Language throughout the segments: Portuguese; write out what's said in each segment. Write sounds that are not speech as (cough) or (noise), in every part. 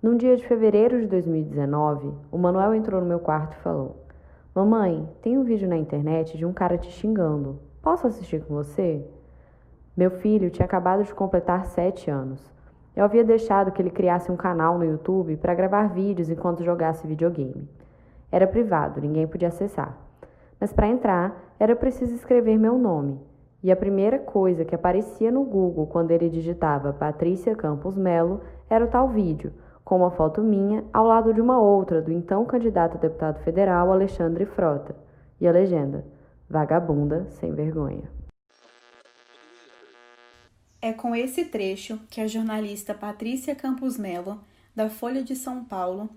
Num dia de fevereiro de 2019, o Manuel entrou no meu quarto e falou: Mamãe, tem um vídeo na internet de um cara te xingando. Posso assistir com você? Meu filho tinha acabado de completar sete anos. Eu havia deixado que ele criasse um canal no YouTube para gravar vídeos enquanto jogasse videogame. Era privado, ninguém podia acessar. Mas para entrar, era preciso escrever meu nome. E a primeira coisa que aparecia no Google quando ele digitava Patrícia Campos Melo era o tal vídeo com uma foto minha ao lado de uma outra do então candidato a deputado federal Alexandre Frota, e a legenda: Vagabunda sem vergonha. É com esse trecho que a jornalista Patrícia Campos Melo, da Folha de São Paulo,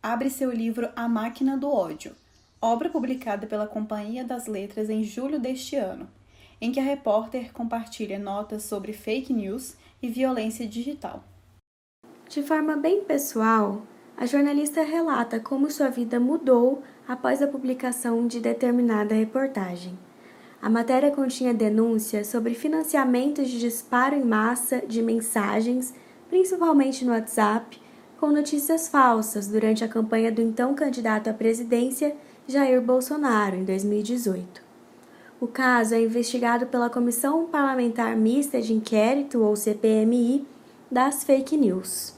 abre seu livro A Máquina do Ódio, obra publicada pela Companhia das Letras em julho deste ano, em que a repórter compartilha notas sobre fake news e violência digital. De forma bem pessoal, a jornalista relata como sua vida mudou após a publicação de determinada reportagem. A matéria continha denúncias sobre financiamentos de disparo em massa de mensagens, principalmente no WhatsApp, com notícias falsas durante a campanha do então candidato à presidência Jair Bolsonaro em 2018. O caso é investigado pela Comissão Parlamentar Mista de Inquérito, ou CPMI, das fake news.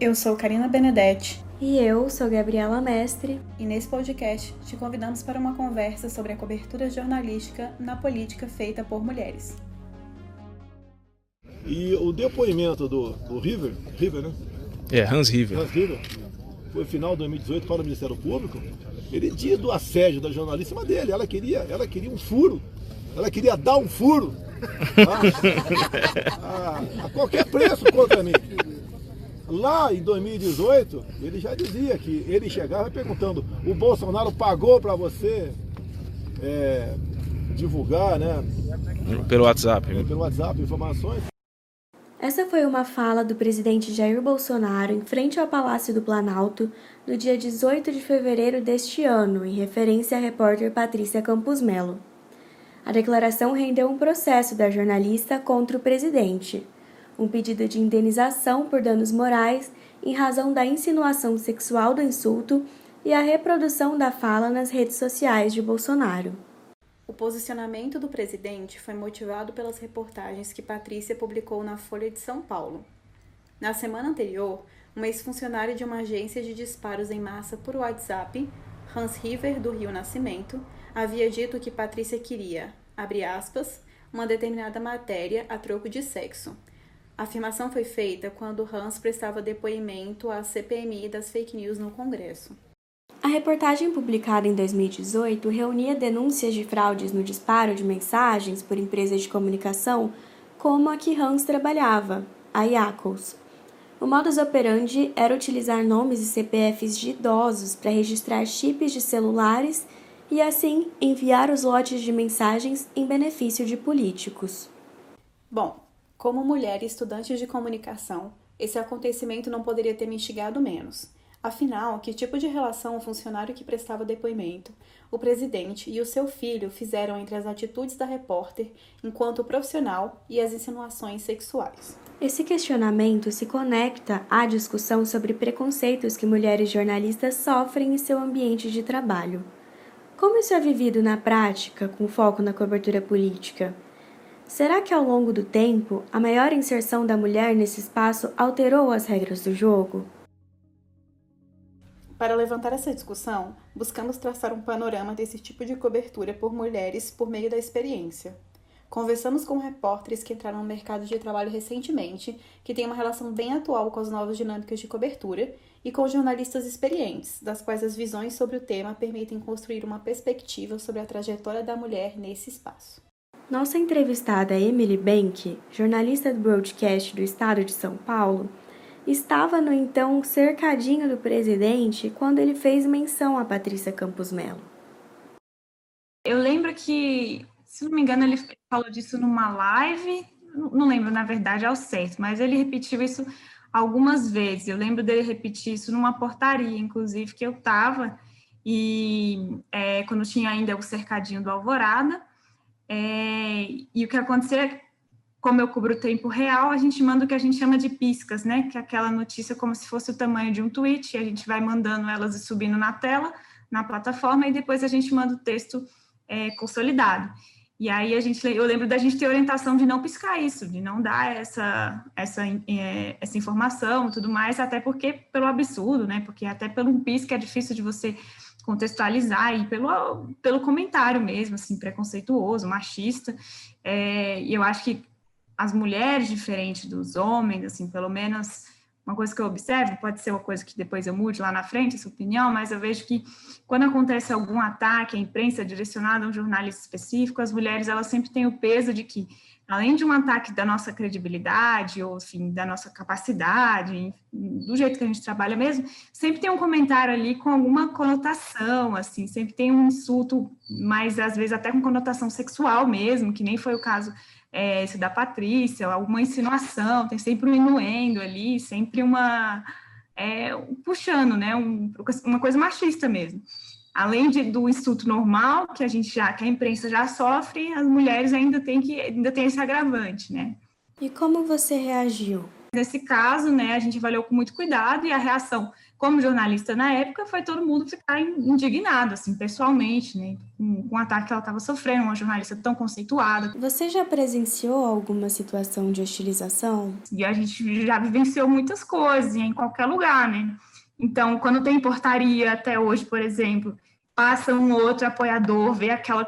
Eu sou Karina Benedetti. E eu sou Gabriela Mestre. E nesse podcast te convidamos para uma conversa sobre a cobertura jornalística na política feita por mulheres. E o depoimento do, do River, River, né? É, Hans River. Hans River, foi final de 2018 para o Ministério Público. Ele disse do assédio da jornalista dele. Ela queria, ela queria um furo. Ela queria dar um furo a, (laughs) a, qualquer preço contra mim. Lá em 2018, ele já dizia que ele chegava perguntando: o Bolsonaro pagou para você é, divulgar, né? Pelo WhatsApp. É, pelo WhatsApp informações. Essa foi uma fala do presidente Jair Bolsonaro em frente ao Palácio do Planalto no dia 18 de fevereiro deste ano, em referência à repórter Patrícia Campos Melo. A declaração rendeu um processo da jornalista contra o presidente, um pedido de indenização por danos morais em razão da insinuação sexual do insulto e a reprodução da fala nas redes sociais de Bolsonaro. O posicionamento do presidente foi motivado pelas reportagens que Patrícia publicou na Folha de São Paulo. Na semana anterior, uma ex-funcionária de uma agência de disparos em massa por WhatsApp, Hans River, do Rio Nascimento, havia dito que Patrícia queria, abre aspas, uma determinada matéria a troco de sexo. A afirmação foi feita quando Hans prestava depoimento à CPMI das fake news no Congresso. A reportagem publicada em 2018 reunia denúncias de fraudes no disparo de mensagens por empresas de comunicação como a que Hans trabalhava, a Iacos. O modus operandi era utilizar nomes e CPFs de idosos para registrar chips de celulares e assim enviar os lotes de mensagens em benefício de políticos. Bom, como mulher e estudante de comunicação, esse acontecimento não poderia ter me instigado menos. Afinal, que tipo de relação o funcionário que prestava depoimento, o presidente e o seu filho fizeram entre as atitudes da repórter enquanto profissional e as insinuações sexuais? Esse questionamento se conecta à discussão sobre preconceitos que mulheres jornalistas sofrem em seu ambiente de trabalho. Como isso é vivido na prática, com foco na cobertura política? Será que ao longo do tempo, a maior inserção da mulher nesse espaço alterou as regras do jogo? Para levantar essa discussão, buscamos traçar um panorama desse tipo de cobertura por mulheres por meio da experiência. Conversamos com repórteres que entraram no mercado de trabalho recentemente, que têm uma relação bem atual com as novas dinâmicas de cobertura, e com jornalistas experientes, das quais as visões sobre o tema permitem construir uma perspectiva sobre a trajetória da mulher nesse espaço. Nossa entrevistada Emily Bank, jornalista do broadcast do estado de São Paulo, estava no então cercadinho do presidente quando ele fez menção a Patrícia Campos Melo. Eu lembro que se não me engano, ele falou disso numa live, não lembro na verdade ao certo, mas ele repetiu isso algumas vezes. Eu lembro dele repetir isso numa portaria, inclusive, que eu estava, e é, quando tinha ainda o cercadinho do Alvorada. É, e o que acontecia como eu cubro o tempo real, a gente manda o que a gente chama de piscas, né? Que é aquela notícia como se fosse o tamanho de um tweet, a gente vai mandando elas e subindo na tela, na plataforma, e depois a gente manda o texto é, consolidado. E aí a gente, eu lembro da gente ter orientação de não piscar isso, de não dar essa, essa, é, essa informação tudo mais, até porque pelo absurdo, né? Porque até pelo um pisca é difícil de você contextualizar e pelo, pelo comentário mesmo, assim, preconceituoso, machista. É, e eu acho que as mulheres, diferente dos homens, assim, pelo menos uma coisa que eu observo, pode ser uma coisa que depois eu mude lá na frente, essa opinião, mas eu vejo que quando acontece algum ataque à imprensa direcionado a um jornalista específico, as mulheres elas sempre têm o peso de que, além de um ataque da nossa credibilidade, ou enfim, da nossa capacidade, do jeito que a gente trabalha mesmo, sempre tem um comentário ali com alguma conotação, assim, sempre tem um insulto, mas às vezes até com conotação sexual mesmo, que nem foi o caso é, esse da Patrícia, alguma insinuação, tem sempre um inuendo ali, sempre uma. É, puxando, né? Um, uma coisa machista mesmo. Além de, do insulto normal, que a gente já, que a imprensa já sofre, as mulheres ainda têm que ainda tem esse agravante, né? E como você reagiu? Nesse caso, né, a gente avaliou com muito cuidado e a reação como jornalista na época, foi todo mundo ficar indignado, assim, pessoalmente, né, com, o ataque que ela estava sofrendo, uma jornalista tão conceituada. Você já presenciou alguma situação de hostilização? E a gente já vivenciou muitas coisas, em qualquer lugar, né? Então, quando tem portaria até hoje, por exemplo, passa um outro apoiador, vê aquela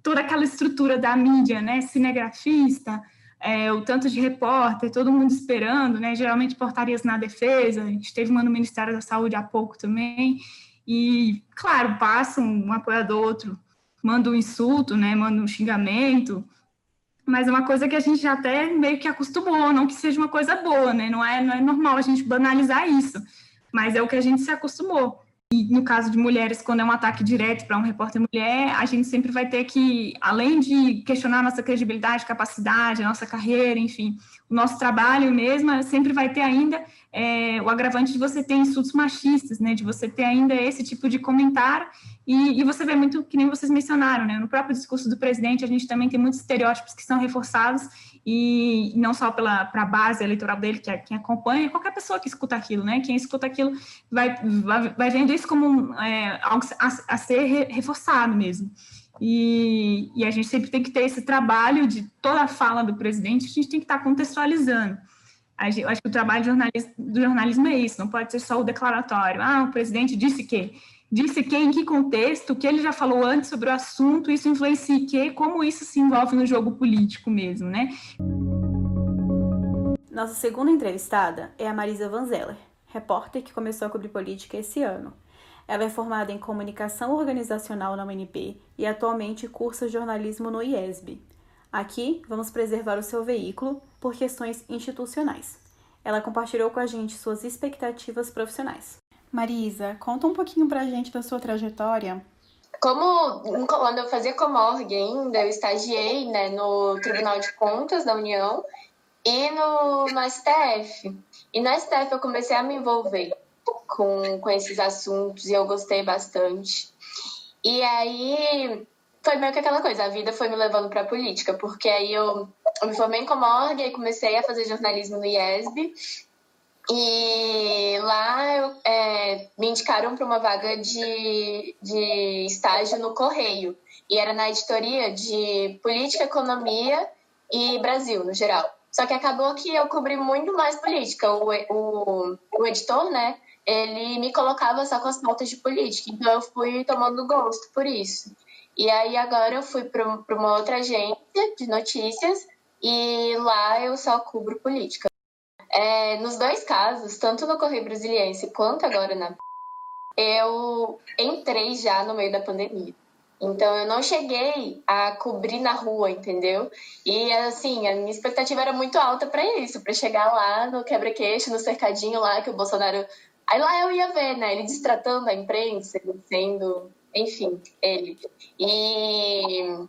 toda aquela estrutura da mídia, né, cinegrafista, é, o tanto de repórter, todo mundo esperando, né? Geralmente portarias na defesa, a gente teve uma no Ministério da Saúde há pouco também, e, claro, passa um, apoiador, outro manda um insulto, né? Manda um xingamento, mas é uma coisa que a gente já até meio que acostumou, não que seja uma coisa boa, né? Não é, não é normal a gente banalizar isso, mas é o que a gente se acostumou. E no caso de mulheres, quando é um ataque direto para um repórter mulher, a gente sempre vai ter que, além de questionar nossa credibilidade, capacidade, nossa carreira, enfim, o nosso trabalho mesmo, sempre vai ter ainda é, o agravante de você ter insultos machistas, né, de você ter ainda esse tipo de comentário, e, e, você vê muito, que nem vocês mencionaram, né, no próprio discurso do presidente, a gente também tem muitos estereótipos que são reforçados e não só para a base eleitoral dele, que é quem acompanha, qualquer pessoa que escuta aquilo, né? Quem escuta aquilo vai, vai, vai vendo isso como é, algo a, a ser re, reforçado mesmo. E, e, a gente sempre tem que ter esse trabalho de toda a fala do presidente, a gente tem que estar contextualizando. Gente, eu acho que o trabalho do jornalismo, do jornalismo é isso, não pode ser só o declaratório. Ah, o presidente disse que disse que, em que contexto, o que ele já falou antes sobre o assunto, isso influencia o que, como isso se envolve no jogo político mesmo, né? Nossa segunda entrevistada é a Marisa Vanzeller, repórter que começou a cobrir política esse ano. Ela é formada em comunicação organizacional na UNP e atualmente cursa jornalismo no IESB. Aqui vamos preservar o seu veículo por questões institucionais. Ela compartilhou com a gente suas expectativas profissionais. Marisa, conta um pouquinho pra gente da sua trajetória. Como quando eu fazia Comorg ainda, eu estagiei né, no Tribunal de Contas da União e no, no STF. E no STF eu comecei a me envolver com, com esses assuntos e eu gostei bastante. E aí foi meio que aquela coisa, a vida foi me levando para a política, porque aí eu, eu me formei em Comorg e comecei a fazer jornalismo no IESB e lá é, me indicaram para uma vaga de, de estágio no Correio. E era na editoria de Política, Economia e Brasil, no geral. Só que acabou que eu cobri muito mais política. O, o, o editor, né, ele me colocava só com as pautas de política. Então eu fui tomando gosto por isso. E aí agora eu fui para uma outra agência de notícias e lá eu só cubro política. É, nos dois casos, tanto no Correio Brasiliense quanto agora na eu entrei já no meio da pandemia. Então eu não cheguei a cobrir na rua, entendeu? E assim, a minha expectativa era muito alta para isso, para chegar lá no quebra-queixo, no cercadinho lá que o Bolsonaro Aí lá eu ia ver, né? Ele destratando a imprensa, ele sendo, enfim, ele. E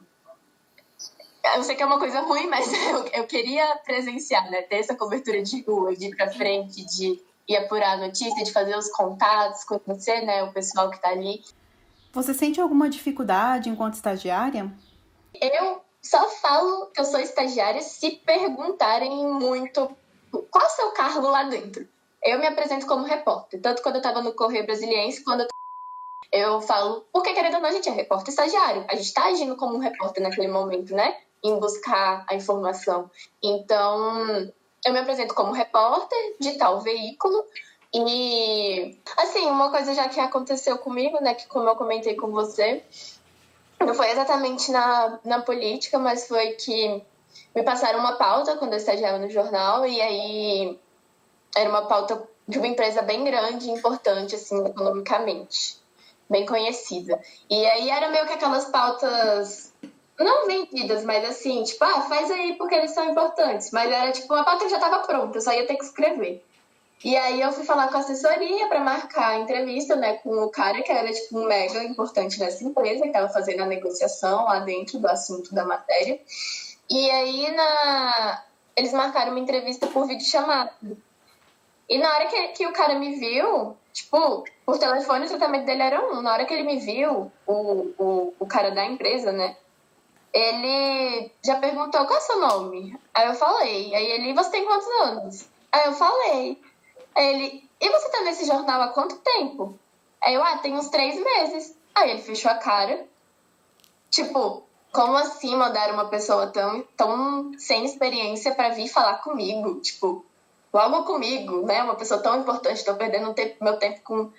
eu sei que é uma coisa ruim, mas (laughs) eu, eu queria presenciar, né? Ter essa cobertura de rua, de ir pra frente, de ir apurar a notícia, de fazer os contatos, conhecer, né, o pessoal que tá ali. Você sente alguma dificuldade enquanto estagiária? Eu só falo que eu sou estagiária se perguntarem muito qual é o seu cargo lá dentro. Eu me apresento como repórter, tanto quando eu estava no Correio Brasiliense, quando eu eu falo, porque querendo ou não, a gente é repórter estagiário, a gente está agindo como um repórter naquele momento, né? Em buscar a informação. Então, eu me apresento como repórter de tal veículo. E, assim, uma coisa já que aconteceu comigo, né? Que como eu comentei com você, não foi exatamente na, na política, mas foi que me passaram uma pauta quando eu estagiava no jornal, e aí era uma pauta de uma empresa bem grande, importante, assim, economicamente, bem conhecida. E aí era meio que aquelas pautas não vendidas, mas assim, tipo, ah, faz aí porque eles são importantes. Mas era tipo, a pauta já estava pronta, eu só ia ter que escrever. E aí eu fui falar com a assessoria para marcar a entrevista, né, com o cara que era tipo um mega importante nessa empresa, que estava fazendo a negociação lá dentro do assunto da matéria. E aí na eles marcaram uma entrevista por vídeo chamada. E na hora que, que o cara me viu, tipo, por telefone o tratamento dele era um. Na hora que ele me viu, o, o, o cara da empresa, né? Ele já perguntou qual é o seu nome. Aí eu falei. Aí ele, você tem quantos anos? Aí eu falei. Aí ele, e você tá nesse jornal há quanto tempo? Aí eu, ah, tem uns três meses. Aí ele fechou a cara. Tipo, como assim mandar uma pessoa tão, tão sem experiência para vir falar comigo? Tipo, logo comigo, né? Uma pessoa tão importante, estou perdendo tempo, meu tempo com,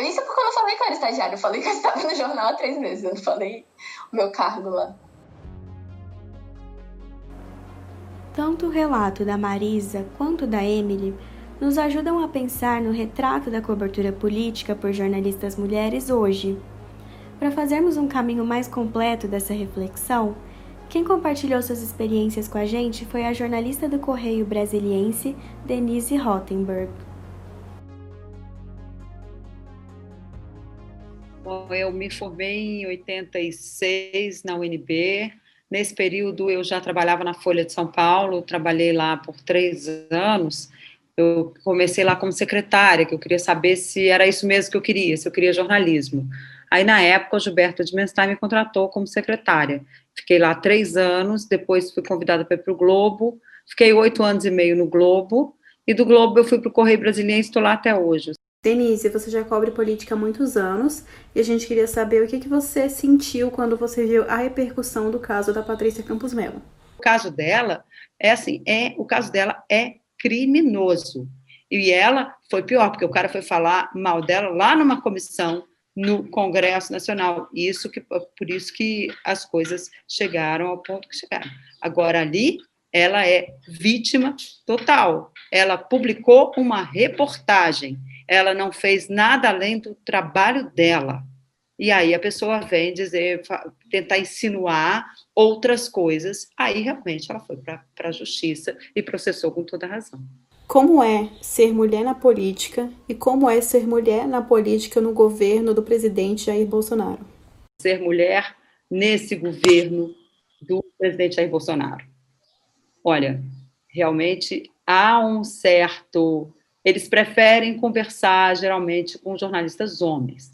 Isso é porque eu não falei que eu era estagiário, eu falei que eu estava no jornal há três meses, eu não falei o meu cargo lá. Tanto o relato da Marisa quanto da Emily nos ajudam a pensar no retrato da cobertura política por jornalistas mulheres hoje. Para fazermos um caminho mais completo dessa reflexão, quem compartilhou suas experiências com a gente foi a jornalista do Correio Brasiliense, Denise Rottenberg. Eu me formei em 86 na UNB, Nesse período, eu já trabalhava na Folha de São Paulo, trabalhei lá por três anos. Eu comecei lá como secretária, que eu queria saber se era isso mesmo que eu queria, se eu queria jornalismo. Aí, na época, o Gilberto de Menstein me contratou como secretária. Fiquei lá três anos, depois fui convidada para ir para o Globo, fiquei oito anos e meio no Globo, e do Globo eu fui para o Correio Brasiliense estou lá até hoje. Denise, você já cobre política há muitos anos e a gente queria saber o que, que você sentiu quando você viu a repercussão do caso da Patrícia Campos Melo. O caso dela é assim, é o caso dela é criminoso. E ela foi pior, porque o cara foi falar mal dela lá numa comissão no Congresso Nacional. Isso que por isso que as coisas chegaram ao ponto que chegaram. Agora ali ela é vítima total. Ela publicou uma reportagem ela não fez nada além do trabalho dela. E aí a pessoa vem dizer, tentar insinuar outras coisas. Aí realmente ela foi para a justiça e processou com toda razão. Como é ser mulher na política e como é ser mulher na política no governo do presidente Jair Bolsonaro? Ser mulher nesse governo do presidente Jair Bolsonaro. Olha, realmente há um certo eles preferem conversar geralmente com jornalistas homens.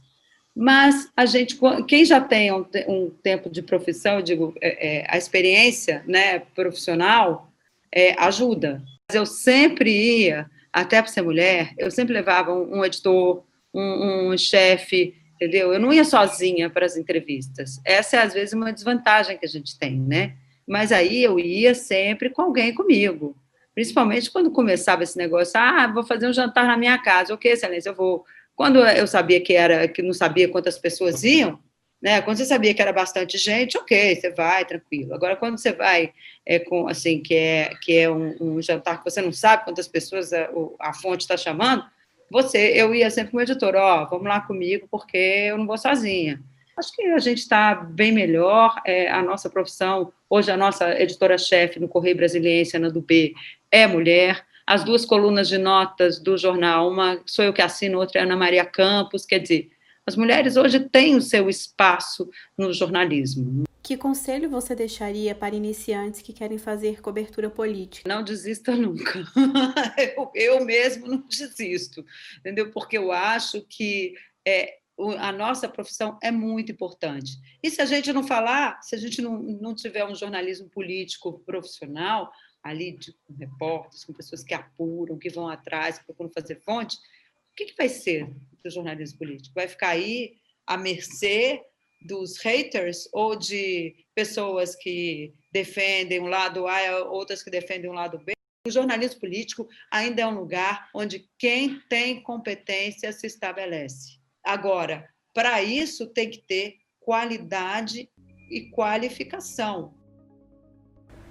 Mas a gente, quem já tem um, um tempo de profissão, eu digo, é, é, a experiência né, profissional é, ajuda. Eu sempre ia, até para ser mulher, eu sempre levava um, um editor, um, um chefe, entendeu? Eu não ia sozinha para as entrevistas. Essa é, às vezes, uma desvantagem que a gente tem, né? Mas aí eu ia sempre com alguém comigo. Principalmente quando começava esse negócio, ah, vou fazer um jantar na minha casa, ok, excelência, eu vou. Quando eu sabia que era, que não sabia quantas pessoas iam, né? Quando você sabia que era bastante gente, ok, você vai tranquilo. Agora, quando você vai é, com assim que é que é um, um, jantar que você não sabe quantas pessoas a, a fonte está chamando, você, eu ia sempre com o editor, ó, oh, vamos lá comigo porque eu não vou sozinha. Acho que a gente está bem melhor. É, a nossa profissão, hoje a nossa editora-chefe no Correio Brasiliense, Ana do B, é mulher. As duas colunas de notas do jornal, uma sou eu que assino, outra é Ana Maria Campos, quer dizer, as mulheres hoje têm o seu espaço no jornalismo. Que conselho você deixaria para iniciantes que querem fazer cobertura política? Não desista nunca. (laughs) eu, eu mesmo não desisto, entendeu? Porque eu acho que é, a nossa profissão é muito importante. E se a gente não falar, se a gente não, não tiver um jornalismo político profissional, ali de, com repórteres, com pessoas que apuram, que vão atrás, que procuram fazer fonte, o que, que vai ser do jornalismo político? Vai ficar aí à mercê dos haters ou de pessoas que defendem um lado A, outras que defendem um lado B? O jornalismo político ainda é um lugar onde quem tem competência se estabelece. Agora, para isso tem que ter qualidade e qualificação.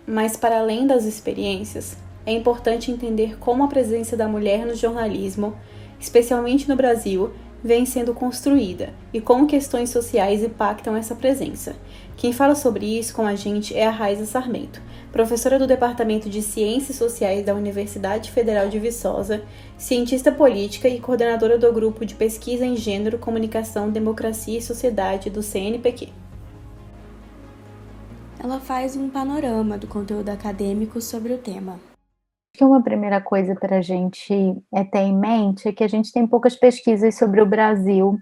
Mas, para além das experiências, é importante entender como a presença da mulher no jornalismo, especialmente no Brasil, vem sendo construída e como questões sociais impactam essa presença. Quem fala sobre isso com a gente é a Raiza Sarmento, professora do Departamento de Ciências Sociais da Universidade Federal de Viçosa, cientista política e coordenadora do Grupo de Pesquisa em Gênero, Comunicação, Democracia e Sociedade do CNPq. Ela faz um panorama do conteúdo acadêmico sobre o tema que uma primeira coisa para a gente é ter em mente é que a gente tem poucas pesquisas sobre o Brasil,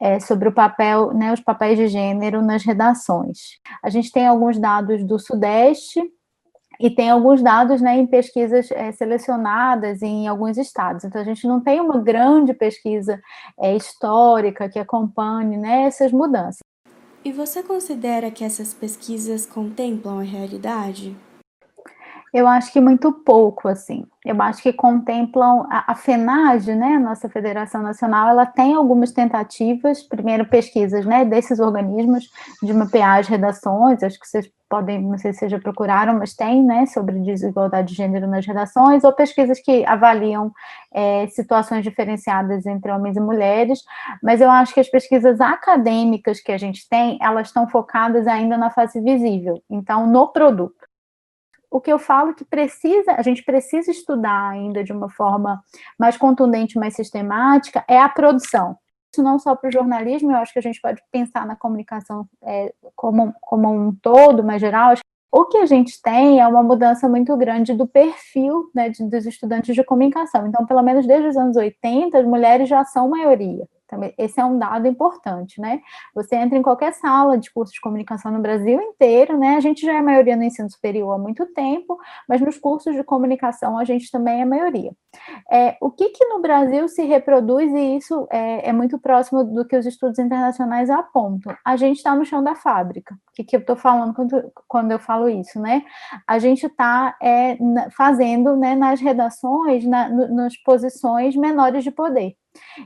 é, sobre o papel, né, os papéis de gênero nas redações. A gente tem alguns dados do Sudeste e tem alguns dados né, em pesquisas é, selecionadas em alguns estados. Então, a gente não tem uma grande pesquisa é, histórica que acompanhe né, essas mudanças. E você considera que essas pesquisas contemplam a realidade? Eu acho que muito pouco, assim. Eu acho que contemplam a, a FENAGE, né, nossa Federação Nacional, ela tem algumas tentativas, primeiro pesquisas, né, desses organismos de mapear as redações, acho que vocês podem, não sei se já procuraram, mas tem, né, sobre desigualdade de gênero nas redações, ou pesquisas que avaliam é, situações diferenciadas entre homens e mulheres, mas eu acho que as pesquisas acadêmicas que a gente tem, elas estão focadas ainda na fase visível, então, no produto o que eu falo que precisa, a gente precisa estudar ainda de uma forma mais contundente, mais sistemática, é a produção. Isso não só para o jornalismo, eu acho que a gente pode pensar na comunicação é, como, como um todo, mais geral. O que a gente tem é uma mudança muito grande do perfil né, de, dos estudantes de comunicação. Então, pelo menos desde os anos 80, as mulheres já são maioria. Também, esse é um dado importante, né? Você entra em qualquer sala de curso de comunicação no Brasil inteiro, né? A gente já é maioria no ensino superior há muito tempo, mas nos cursos de comunicação a gente também é maioria. É, o que, que no Brasil se reproduz, e isso é, é muito próximo do que os estudos internacionais apontam? A gente está no chão da fábrica. O que, que eu estou falando quando, quando eu falo isso, né? A gente está é, fazendo né, nas redações, na, no, nas posições menores de poder.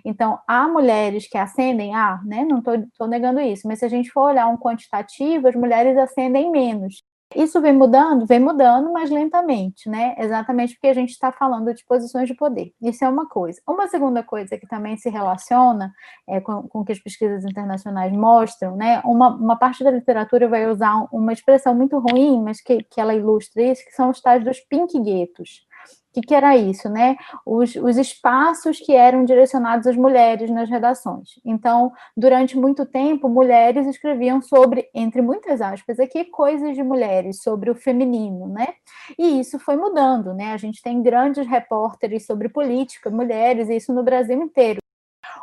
Então, há mulheres que ascendem, ah, né, não estou negando isso, mas se a gente for olhar um quantitativo, as mulheres ascendem menos. Isso vem mudando? Vem mudando, mas lentamente, né? Exatamente porque a gente está falando de posições de poder. Isso é uma coisa. Uma segunda coisa que também se relaciona é, com, o que as pesquisas internacionais mostram, né? Uma, uma parte da literatura vai usar uma expressão muito ruim, mas que, que ela ilustra isso, que são os tais dos pink guetos. O que, que, era isso, né? Os, os, espaços que eram direcionados às mulheres nas redações. Então, durante muito tempo, mulheres escreviam sobre, entre muitas aspas, aqui, coisas de mulheres, sobre o feminino, né? E isso foi mudando, né? A gente tem grandes repórteres sobre política, mulheres, e isso no Brasil inteiro.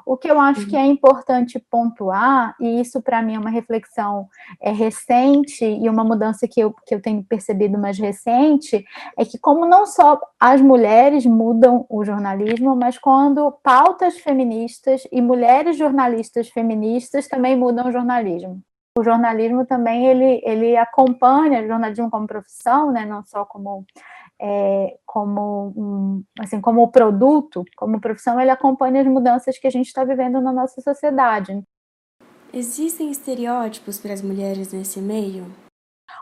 O que eu acho que é importante pontuar, e isso para mim é uma reflexão é, recente e uma mudança que eu, que eu tenho percebido mais recente, é que como não só as mulheres mudam o jornalismo, mas quando pautas feministas e mulheres jornalistas feministas também mudam o jornalismo. O jornalismo também ele, ele acompanha o jornalismo como profissão, né, não só como é, como um, assim como produto, como profissão, ele acompanha as mudanças que a gente está vivendo na nossa sociedade. Existem estereótipos para as mulheres nesse meio?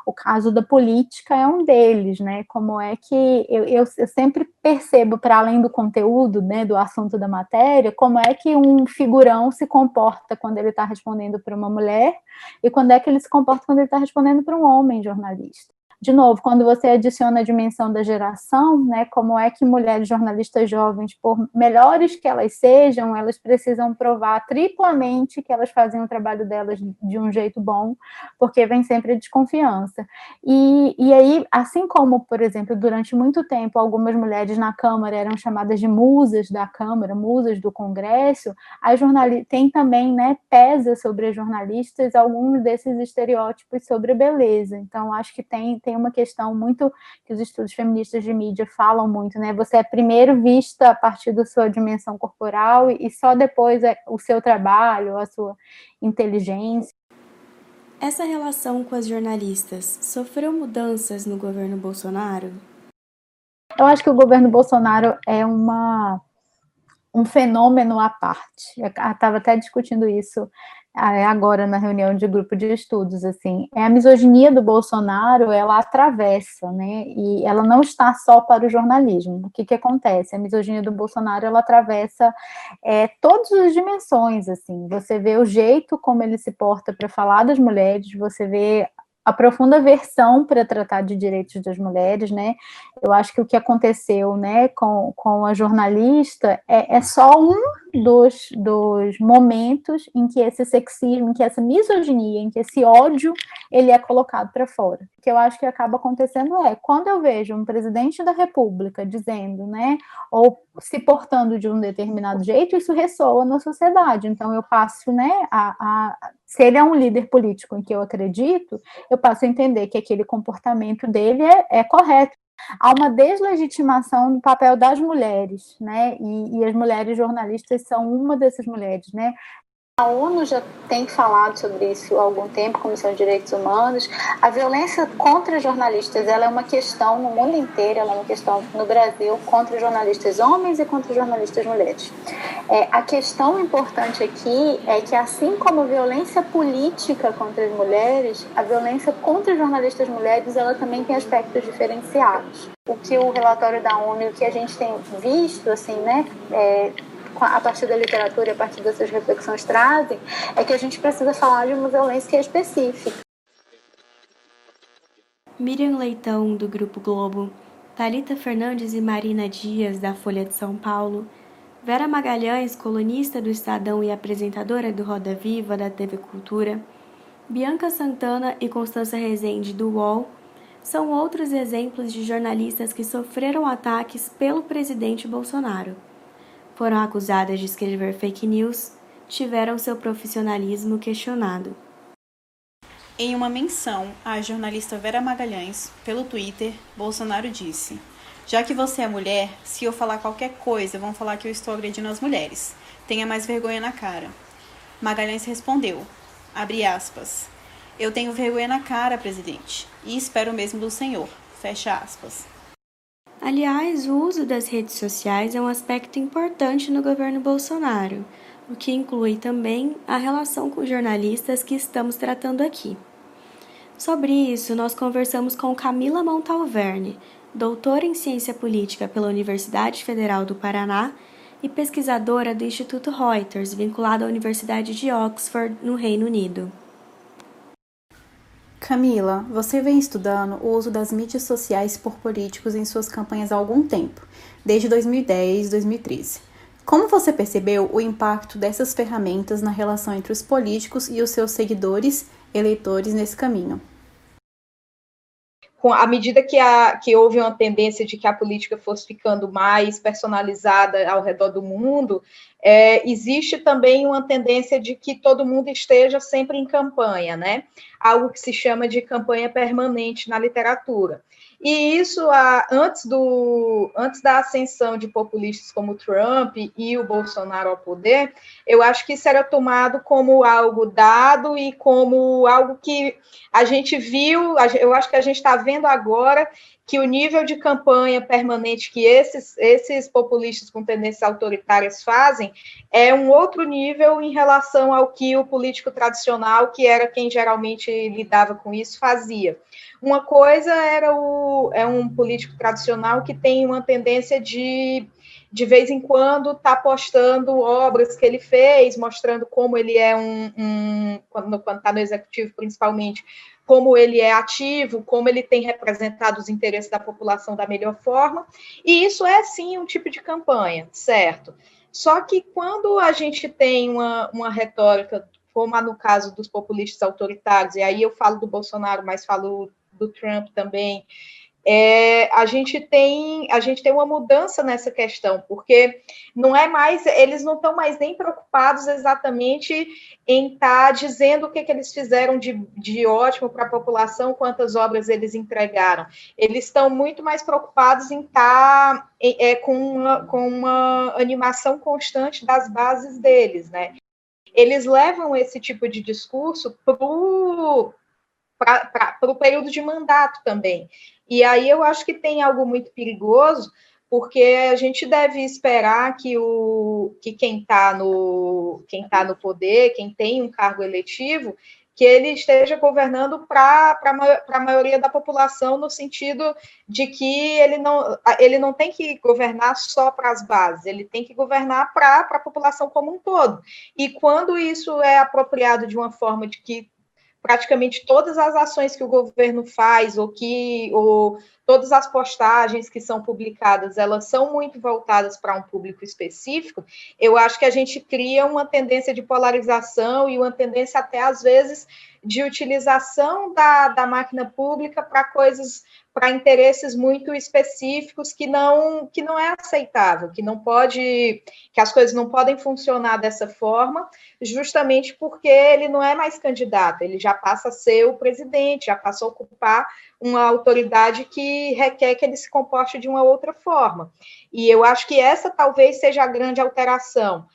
O caso da política é um deles, né? Como é que eu, eu, eu sempre percebo, para além do conteúdo, né, do assunto da matéria, como é que um figurão se comporta quando ele está respondendo para uma mulher e quando é que ele se comporta quando ele está respondendo para um homem jornalista. De novo, quando você adiciona a dimensão da geração, né, como é que mulheres jornalistas jovens, por melhores que elas sejam, elas precisam provar triplamente que elas fazem o trabalho delas de um jeito bom, porque vem sempre a desconfiança. E, e aí, assim como, por exemplo, durante muito tempo, algumas mulheres na Câmara eram chamadas de musas da Câmara, musas do Congresso, a tem também, né, pesa sobre as jornalistas alguns desses estereótipos sobre beleza. Então, acho que tem, tem uma questão muito que os estudos feministas de mídia falam muito, né? Você é primeiro vista a partir da sua dimensão corporal e só depois é o seu trabalho, a sua inteligência. Essa relação com as jornalistas sofreu mudanças no governo Bolsonaro? Eu acho que o governo Bolsonaro é uma um fenômeno à parte. Eu estava até discutindo isso agora na reunião de grupo de estudos, assim, é a misoginia do Bolsonaro, ela atravessa, né, e ela não está só para o jornalismo. O que que acontece? A misoginia do Bolsonaro, ela atravessa é, todas as dimensões, assim, você vê o jeito como ele se porta para falar das mulheres, você vê a profunda versão para tratar de direitos das mulheres, né? Eu acho que o que aconteceu, né, com, com a jornalista é, é só um dos, dos momentos em que esse sexismo, em que essa misoginia, em que esse ódio, ele é colocado para fora. O que eu acho que acaba acontecendo é, quando eu vejo um presidente da república dizendo, né, ou se portando de um determinado jeito, isso ressoa na sociedade. Então eu passo, né, a, a se ele é um líder político em que eu acredito, eu passo a entender que aquele comportamento dele é, é correto há uma deslegitimação do papel das mulheres, né? E, e, as mulheres jornalistas são uma dessas mulheres, né? A ONU já tem falado sobre isso há algum tempo, Comissão de Direitos Humanos. A violência contra jornalistas ela é uma questão no mundo inteiro, ela é uma questão no Brasil contra jornalistas homens e contra jornalistas mulheres. É, a questão importante aqui é que, assim como a violência política contra as mulheres, a violência contra jornalistas mulheres ela também tem aspectos diferenciados. O que o relatório da ONU, o que a gente tem visto, assim, né, é, a partir da literatura e a partir dessas reflexões trazem, é que a gente precisa falar de uma violência específica. Miriam Leitão, do Grupo Globo, Talita Fernandes e Marina Dias, da Folha de São Paulo, Vera Magalhães, colunista do Estadão e apresentadora do Roda Viva da TV Cultura, Bianca Santana e Constança Rezende, do UOL, são outros exemplos de jornalistas que sofreram ataques pelo presidente Bolsonaro foram acusadas de escrever fake news, tiveram seu profissionalismo questionado. Em uma menção à jornalista Vera Magalhães, pelo Twitter, Bolsonaro disse: Já que você é mulher, se eu falar qualquer coisa, vão falar que eu estou agredindo as mulheres. Tenha mais vergonha na cara. Magalhães respondeu: abre aspas. Eu tenho vergonha na cara, presidente, e espero mesmo do senhor. Fecha aspas. Aliás, o uso das redes sociais é um aspecto importante no governo Bolsonaro, o que inclui também a relação com jornalistas que estamos tratando aqui. Sobre isso, nós conversamos com Camila Montalverne, doutora em ciência política pela Universidade Federal do Paraná e pesquisadora do Instituto Reuters, vinculada à Universidade de Oxford, no Reino Unido. Camila, você vem estudando o uso das mídias sociais por políticos em suas campanhas há algum tempo, desde 2010 e 2013. Como você percebeu o impacto dessas ferramentas na relação entre os políticos e os seus seguidores, eleitores nesse caminho? Com à medida que, a, que houve uma tendência de que a política fosse ficando mais personalizada ao redor do mundo, é, existe também uma tendência de que todo mundo esteja sempre em campanha, né? Algo que se chama de campanha permanente na literatura. E isso, antes, do, antes da ascensão de populistas como Trump e o Bolsonaro ao poder, eu acho que isso era tomado como algo dado e como algo que a gente viu, eu acho que a gente está vendo agora que o nível de campanha permanente que esses, esses populistas com tendências autoritárias fazem é um outro nível em relação ao que o político tradicional, que era quem geralmente lidava com isso, fazia. Uma coisa era o, é um político tradicional que tem uma tendência de de vez em quando tá postando obras que ele fez, mostrando como ele é um, um quando está no executivo principalmente, como ele é ativo, como ele tem representado os interesses da população da melhor forma, e isso é sim um tipo de campanha, certo? Só que quando a gente tem uma, uma retórica, como no caso dos populistas autoritários, e aí eu falo do Bolsonaro, mas falo do Trump também, é, a gente tem a gente tem uma mudança nessa questão, porque não é mais, eles não estão mais nem preocupados exatamente em estar tá dizendo o que, que eles fizeram de, de ótimo para a população, quantas obras eles entregaram. Eles estão muito mais preocupados em estar tá, é, com, uma, com uma animação constante das bases deles, né? Eles levam esse tipo de discurso para o período de mandato também. E aí eu acho que tem algo muito perigoso, porque a gente deve esperar que, o, que quem está no, quem tá no poder, quem tem um cargo eletivo, que ele esteja governando para a maioria da população, no sentido de que ele não, ele não tem que governar só para as bases, ele tem que governar para a população como um todo. E quando isso é apropriado de uma forma de que praticamente todas as ações que o governo faz ou que ou todas as postagens que são publicadas, elas são muito voltadas para um público específico, eu acho que a gente cria uma tendência de polarização e uma tendência até às vezes de utilização da, da máquina pública para coisas para interesses muito específicos que não que não é aceitável, que não pode, que as coisas não podem funcionar dessa forma, justamente porque ele não é mais candidato, ele já passa a ser o presidente, já passou a ocupar uma autoridade que requer que ele se comporte de uma outra forma. E eu acho que essa talvez seja a grande alteração.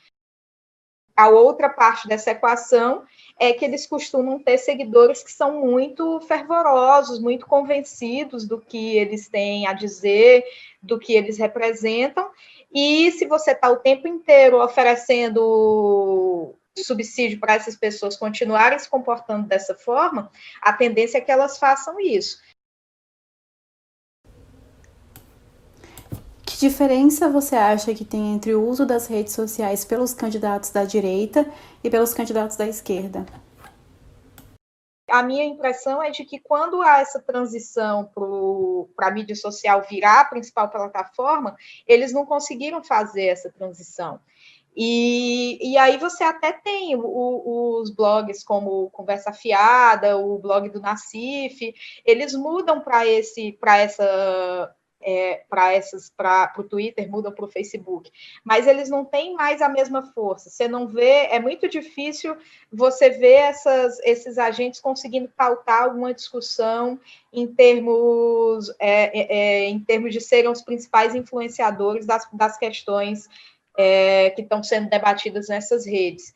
A outra parte dessa equação é que eles costumam ter seguidores que são muito fervorosos, muito convencidos do que eles têm a dizer, do que eles representam. E se você está o tempo inteiro oferecendo subsídio para essas pessoas continuarem se comportando dessa forma, a tendência é que elas façam isso. Diferença você acha que tem entre o uso das redes sociais pelos candidatos da direita e pelos candidatos da esquerda? A minha impressão é de que quando há essa transição para a mídia social virar a principal plataforma, eles não conseguiram fazer essa transição. E, e aí você até tem o, os blogs como Conversa Fiada, o blog do Nacif, eles mudam para esse para essa é, para essas para o Twitter, mudam para o Facebook, mas eles não têm mais a mesma força. Você não vê, é muito difícil você ver essas, esses agentes conseguindo pautar alguma discussão em termos é, é, é em termos de serem os principais influenciadores das, das questões é, que estão sendo debatidas nessas redes.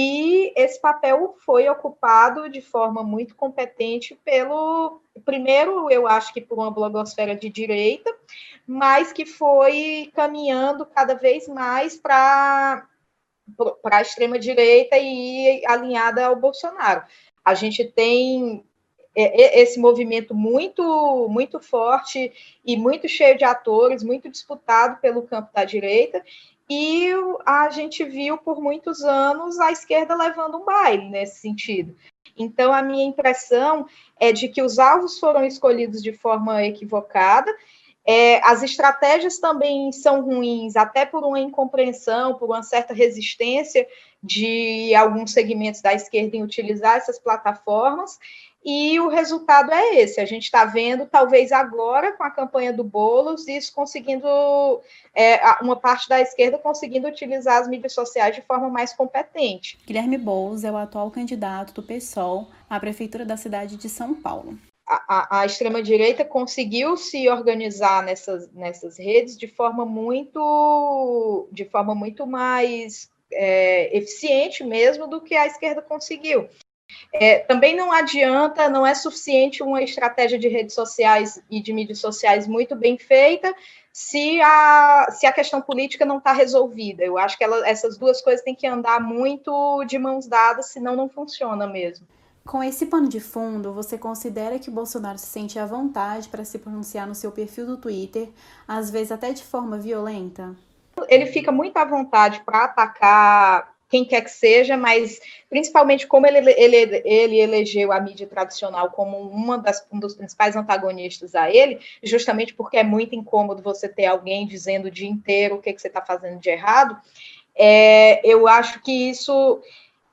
E esse papel foi ocupado de forma muito competente pelo, primeiro, eu acho que por uma blogosfera de direita, mas que foi caminhando cada vez mais para a extrema-direita e alinhada ao Bolsonaro. A gente tem esse movimento muito muito forte e muito cheio de atores, muito disputado pelo campo da direita, e a gente viu por muitos anos a esquerda levando um baile nesse sentido. Então, a minha impressão é de que os alvos foram escolhidos de forma equivocada. É, as estratégias também são ruins, até por uma incompreensão, por uma certa resistência de alguns segmentos da esquerda em utilizar essas plataformas. E o resultado é esse. A gente está vendo, talvez agora, com a campanha do Boulos, isso conseguindo, é, uma parte da esquerda conseguindo utilizar as mídias sociais de forma mais competente. Guilherme Boulos é o atual candidato do PSOL à Prefeitura da cidade de São Paulo. A, a, a extrema-direita conseguiu se organizar nessas, nessas redes de forma muito, de forma muito mais é, eficiente mesmo do que a esquerda conseguiu. É, também não adianta, não é suficiente uma estratégia de redes sociais e de mídias sociais muito bem feita se a, se a questão política não está resolvida. Eu acho que ela, essas duas coisas têm que andar muito de mãos dadas, senão não funciona mesmo. Com esse pano de fundo, você considera que o Bolsonaro se sente à vontade para se pronunciar no seu perfil do Twitter, às vezes até de forma violenta? Ele fica muito à vontade para atacar quem quer que seja, mas principalmente como ele, ele, ele elegeu a mídia tradicional como uma das, um dos principais antagonistas a ele, justamente porque é muito incômodo você ter alguém dizendo o dia inteiro o que, que você está fazendo de errado, é, eu acho que isso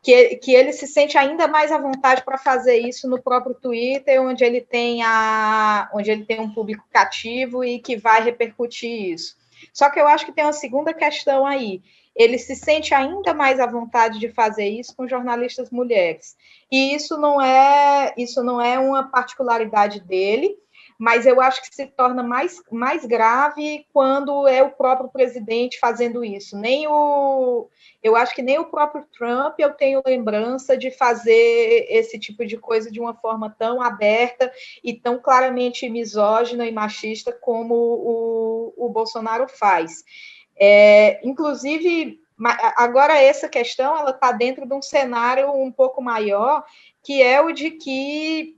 que, que ele se sente ainda mais à vontade para fazer isso no próprio Twitter, onde ele tem a, onde ele tem um público cativo e que vai repercutir isso. Só que eu acho que tem uma segunda questão aí. Ele se sente ainda mais à vontade de fazer isso com jornalistas mulheres. E isso não é, isso não é uma particularidade dele mas eu acho que se torna mais, mais grave quando é o próprio presidente fazendo isso. Nem o, eu acho que nem o próprio Trump eu tenho lembrança de fazer esse tipo de coisa de uma forma tão aberta e tão claramente misógina e machista como o, o Bolsonaro faz. É, inclusive, agora essa questão ela está dentro de um cenário um pouco maior, que é o de que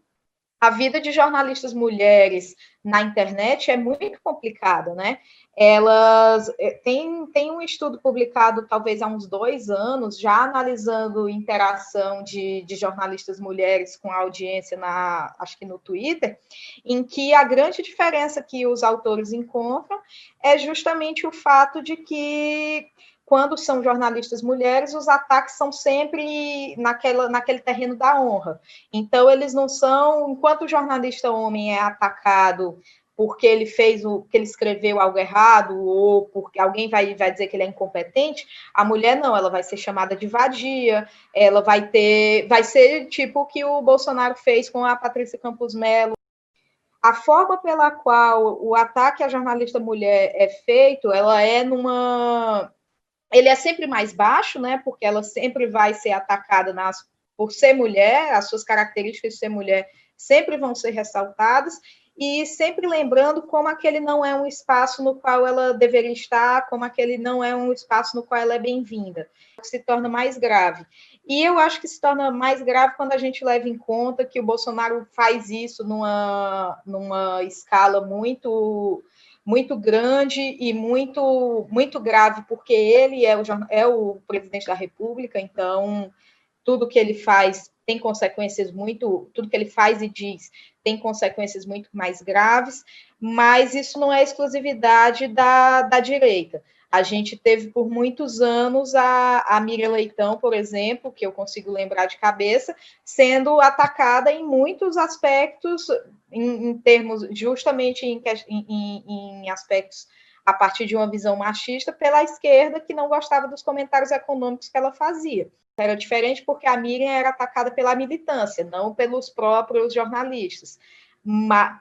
a vida de jornalistas mulheres na internet é muito complicada, né? Elas eh, tem, tem um estudo publicado talvez há uns dois anos, já analisando interação de, de jornalistas mulheres com a audiência na acho que no Twitter, em que a grande diferença que os autores encontram é justamente o fato de que quando são jornalistas mulheres, os ataques são sempre naquela, naquele terreno da honra. Então, eles não são, enquanto o jornalista homem é atacado porque ele fez o que ele escreveu algo errado ou porque alguém vai, vai dizer que ele é incompetente, a mulher não, ela vai ser chamada de vadia, ela vai ter, vai ser tipo o que o Bolsonaro fez com a Patrícia Campos Melo. A forma pela qual o ataque à jornalista mulher é feito, ela é numa ele é sempre mais baixo, né? Porque ela sempre vai ser atacada nas, por ser mulher, as suas características de ser mulher sempre vão ser ressaltadas, e sempre lembrando como aquele não é um espaço no qual ela deveria estar, como aquele não é um espaço no qual ela é bem-vinda, se torna mais grave. E eu acho que se torna mais grave quando a gente leva em conta que o Bolsonaro faz isso numa, numa escala muito muito grande e muito muito grave, porque ele é o, é o presidente da República, então tudo que ele faz tem consequências muito, tudo que ele faz e diz tem consequências muito mais graves, mas isso não é exclusividade da, da direita. A gente teve por muitos anos a, a Miriam Leitão, por exemplo, que eu consigo lembrar de cabeça, sendo atacada em muitos aspectos, em, em termos, justamente em, em, em aspectos a partir de uma visão machista, pela esquerda, que não gostava dos comentários econômicos que ela fazia. Era diferente porque a Miriam era atacada pela militância, não pelos próprios jornalistas,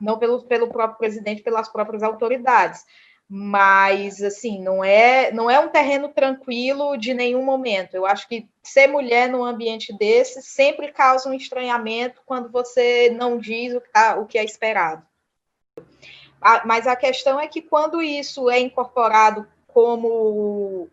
não pelo, pelo próprio presidente, pelas próprias autoridades mas assim não é não é um terreno tranquilo de nenhum momento. Eu acho que ser mulher num ambiente desse sempre causa um estranhamento quando você não diz o que, tá, o que é esperado. Mas a questão é que quando isso é incorporado como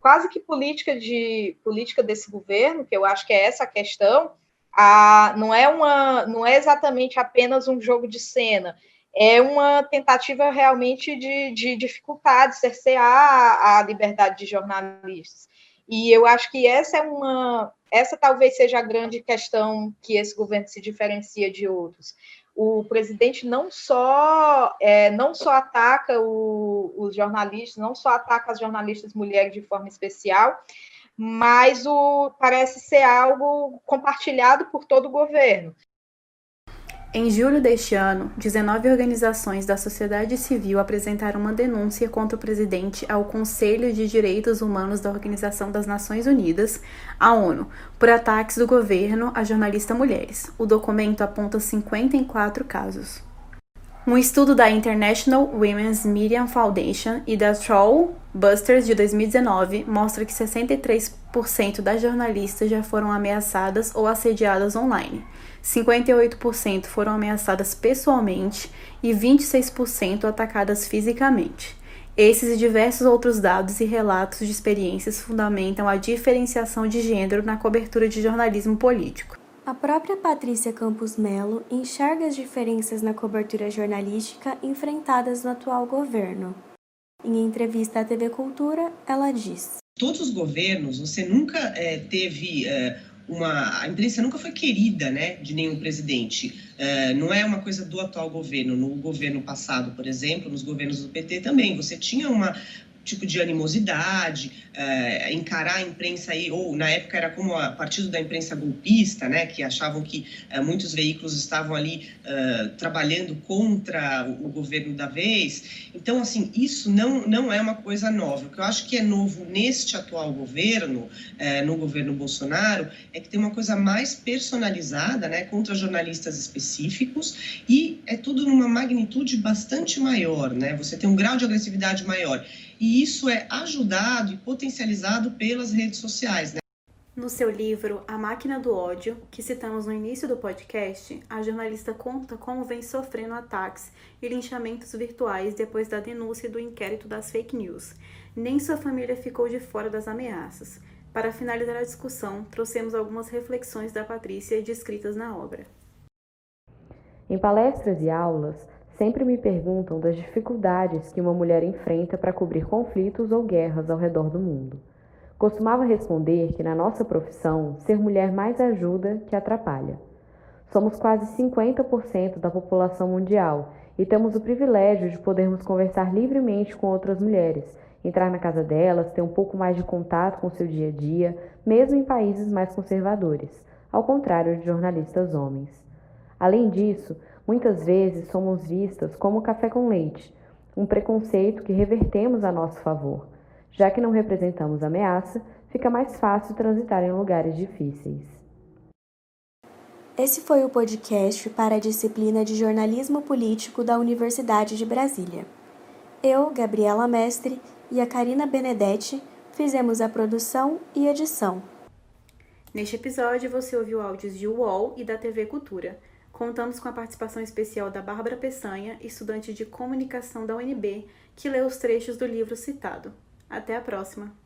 quase que política de política desse governo, que eu acho que é essa a questão, a, não é uma não é exatamente apenas um jogo de cena é uma tentativa realmente de, de dificultar, de cercear a, a liberdade de jornalistas. E eu acho que essa é uma, essa talvez seja a grande questão que esse governo se diferencia de outros. O presidente não só é, não só ataca o, os jornalistas, não só ataca as jornalistas mulheres de forma especial, mas o, parece ser algo compartilhado por todo o governo. Em julho deste ano, 19 organizações da sociedade civil apresentaram uma denúncia contra o presidente ao Conselho de Direitos Humanos da Organização das Nações Unidas, a ONU, por ataques do governo a jornalistas mulheres. O documento aponta 54 casos. Um estudo da International Women's Media Foundation e da Troll Busters de 2019 mostra que 63% das jornalistas já foram ameaçadas ou assediadas online. 58% foram ameaçadas pessoalmente e 26% atacadas fisicamente. Esses e diversos outros dados e relatos de experiências fundamentam a diferenciação de gênero na cobertura de jornalismo político. A própria Patrícia Campos Melo enxerga as diferenças na cobertura jornalística enfrentadas no atual governo. Em entrevista à TV Cultura, ela diz: todos os governos, você nunca é, teve é, uma. A imprensa nunca foi querida né, de nenhum presidente. É, não é uma coisa do atual governo. No governo passado, por exemplo, nos governos do PT também, você tinha uma, tipo de animosidade, é, encarar a imprensa aí, ou na época era como a partido da imprensa golpista, né, que achavam que é, muitos veículos estavam ali é, trabalhando contra o, governo da vez. Então, assim, isso não, não é uma coisa nova. O que eu acho que é novo neste atual governo, no governo Bolsonaro, é que tem uma coisa mais personalizada, né, contra jornalistas específicos, e é tudo numa magnitude bastante maior, né, você tem um grau de agressividade maior e isso é ajudado e potencializado pelas redes sociais. Né? No seu livro A Máquina do Ódio, que citamos no início do podcast, a jornalista conta como vem sofrendo ataques e linchamentos virtuais depois da denúncia do inquérito das fake news. Nem sua família ficou de fora das ameaças. Para finalizar a discussão, trouxemos algumas reflexões da Patrícia descritas na obra. Em palestras e aulas, Sempre me perguntam das dificuldades que uma mulher enfrenta para cobrir conflitos ou guerras ao redor do mundo. Costumava responder que na nossa profissão, ser mulher mais ajuda que atrapalha. Somos quase 50% da população mundial e temos o privilégio de podermos conversar livremente com outras mulheres, entrar na casa delas, ter um pouco mais de contato com seu dia a dia, mesmo em países mais conservadores, ao contrário de jornalistas homens. Além disso, Muitas vezes somos vistas como café com leite, um preconceito que revertemos a nosso favor. Já que não representamos ameaça, fica mais fácil transitar em lugares difíceis. Esse foi o podcast para a disciplina de Jornalismo Político da Universidade de Brasília. Eu, Gabriela Mestre e a Karina Benedetti fizemos a produção e edição. Neste episódio, você ouviu áudios de UOL e da TV Cultura. Contamos com a participação especial da Bárbara Peçanha, estudante de comunicação da UNB, que leu os trechos do livro citado. Até a próxima!